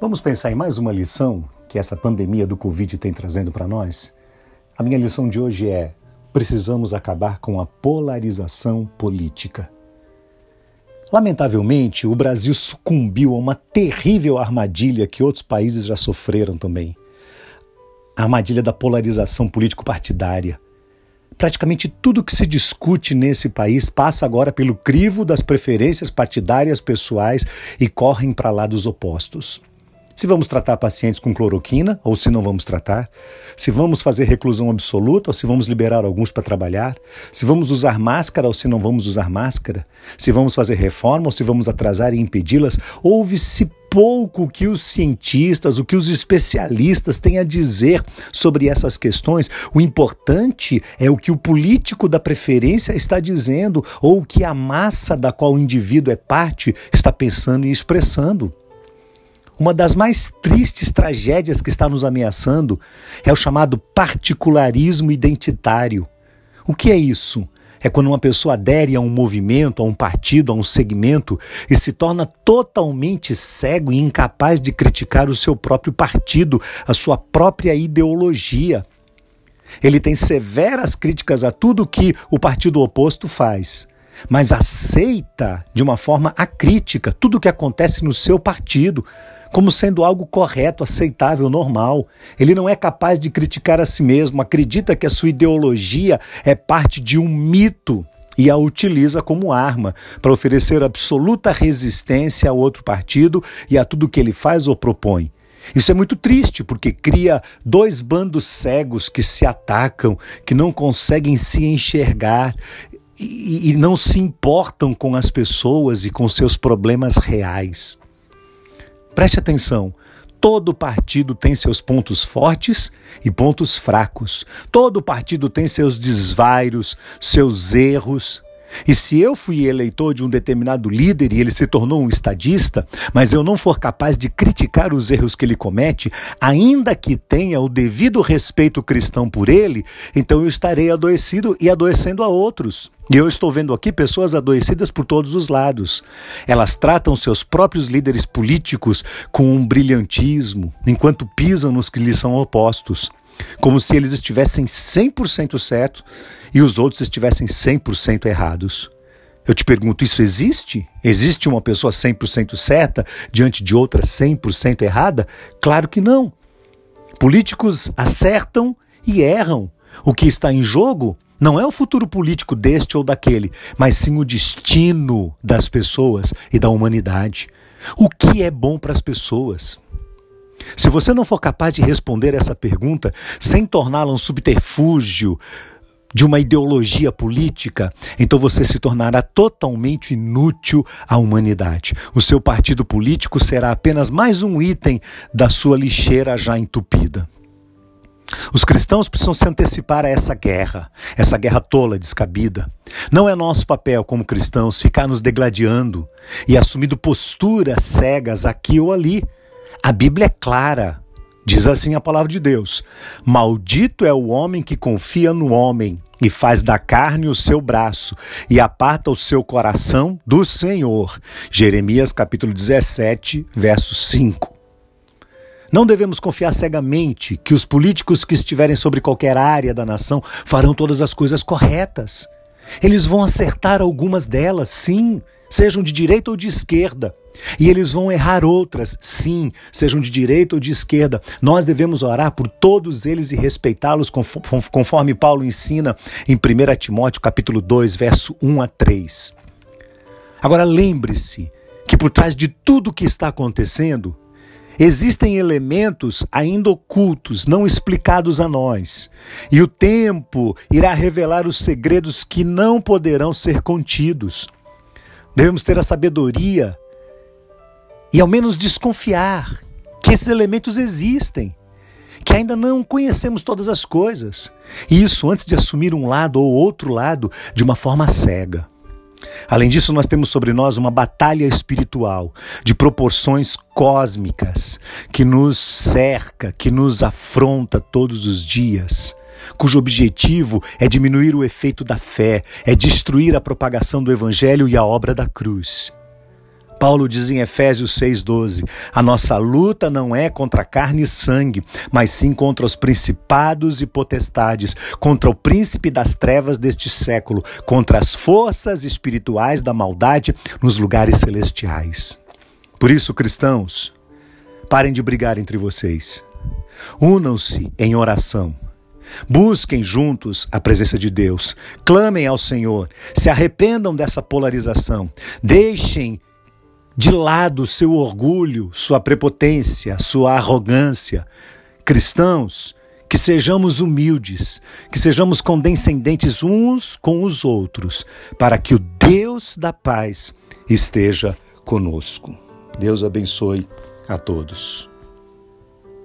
Vamos pensar em mais uma lição que essa pandemia do Covid tem trazendo para nós? A minha lição de hoje é: precisamos acabar com a polarização política. Lamentavelmente, o Brasil sucumbiu a uma terrível armadilha que outros países já sofreram também. A armadilha da polarização político-partidária. Praticamente tudo que se discute nesse país passa agora pelo crivo das preferências partidárias pessoais e correm para lados opostos. Se vamos tratar pacientes com cloroquina ou se não vamos tratar, se vamos fazer reclusão absoluta ou se vamos liberar alguns para trabalhar, se vamos usar máscara ou se não vamos usar máscara, se vamos fazer reforma ou se vamos atrasar e impedi-las, ouve-se pouco que os cientistas, o que os especialistas têm a dizer sobre essas questões. O importante é o que o político da preferência está dizendo ou o que a massa da qual o indivíduo é parte está pensando e expressando. Uma das mais tristes tragédias que está nos ameaçando é o chamado particularismo identitário. O que é isso? É quando uma pessoa adere a um movimento, a um partido, a um segmento e se torna totalmente cego e incapaz de criticar o seu próprio partido, a sua própria ideologia. Ele tem severas críticas a tudo que o partido oposto faz, mas aceita de uma forma acrítica tudo o que acontece no seu partido como sendo algo correto, aceitável, normal. Ele não é capaz de criticar a si mesmo, acredita que a sua ideologia é parte de um mito e a utiliza como arma para oferecer absoluta resistência ao outro partido e a tudo que ele faz ou propõe. Isso é muito triste, porque cria dois bandos cegos que se atacam, que não conseguem se enxergar e, e não se importam com as pessoas e com seus problemas reais. Preste atenção. Todo partido tem seus pontos fortes e pontos fracos. Todo partido tem seus desvairos, seus erros. E se eu fui eleitor de um determinado líder e ele se tornou um estadista, mas eu não for capaz de criticar os erros que ele comete, ainda que tenha o devido respeito cristão por ele, então eu estarei adoecido e adoecendo a outros. E eu estou vendo aqui pessoas adoecidas por todos os lados. Elas tratam seus próprios líderes políticos com um brilhantismo, enquanto pisam nos que lhes são opostos como se eles estivessem 100% certo e os outros estivessem 100% errados. Eu te pergunto, isso existe? Existe uma pessoa 100% certa diante de outra 100% errada? Claro que não. Políticos acertam e erram. O que está em jogo não é o futuro político deste ou daquele, mas sim o destino das pessoas e da humanidade. O que é bom para as pessoas? Se você não for capaz de responder essa pergunta sem torná-la um subterfúgio de uma ideologia política, então você se tornará totalmente inútil à humanidade. O seu partido político será apenas mais um item da sua lixeira já entupida. Os cristãos precisam se antecipar a essa guerra, essa guerra tola, descabida. Não é nosso papel como cristãos ficar nos degladiando e assumindo posturas cegas aqui ou ali a Bíblia é clara. Diz assim a palavra de Deus: Maldito é o homem que confia no homem e faz da carne o seu braço e aparta o seu coração do Senhor. Jeremias capítulo 17, verso 5. Não devemos confiar cegamente que os políticos que estiverem sobre qualquer área da nação farão todas as coisas corretas. Eles vão acertar algumas delas, sim, sejam de direita ou de esquerda. E eles vão errar outras, sim, sejam de direita ou de esquerda. Nós devemos orar por todos eles e respeitá-los, conforme Paulo ensina em 1 Timóteo capítulo 2, verso 1 a 3. Agora lembre-se que por trás de tudo o que está acontecendo, Existem elementos ainda ocultos, não explicados a nós, e o tempo irá revelar os segredos que não poderão ser contidos. Devemos ter a sabedoria e ao menos desconfiar que esses elementos existem, que ainda não conhecemos todas as coisas. E isso antes de assumir um lado ou outro lado de uma forma cega. Além disso, nós temos sobre nós uma batalha espiritual de proporções cósmicas que nos cerca, que nos afronta todos os dias, cujo objetivo é diminuir o efeito da fé, é destruir a propagação do evangelho e a obra da cruz. Paulo diz em Efésios 6,12: A nossa luta não é contra carne e sangue, mas sim contra os principados e potestades, contra o príncipe das trevas deste século, contra as forças espirituais da maldade nos lugares celestiais. Por isso, cristãos, parem de brigar entre vocês. Unam-se em oração. Busquem juntos a presença de Deus. Clamem ao Senhor. Se arrependam dessa polarização. Deixem de lado seu orgulho, sua prepotência, sua arrogância. Cristãos, que sejamos humildes, que sejamos condescendentes uns com os outros, para que o Deus da paz esteja conosco. Deus abençoe a todos.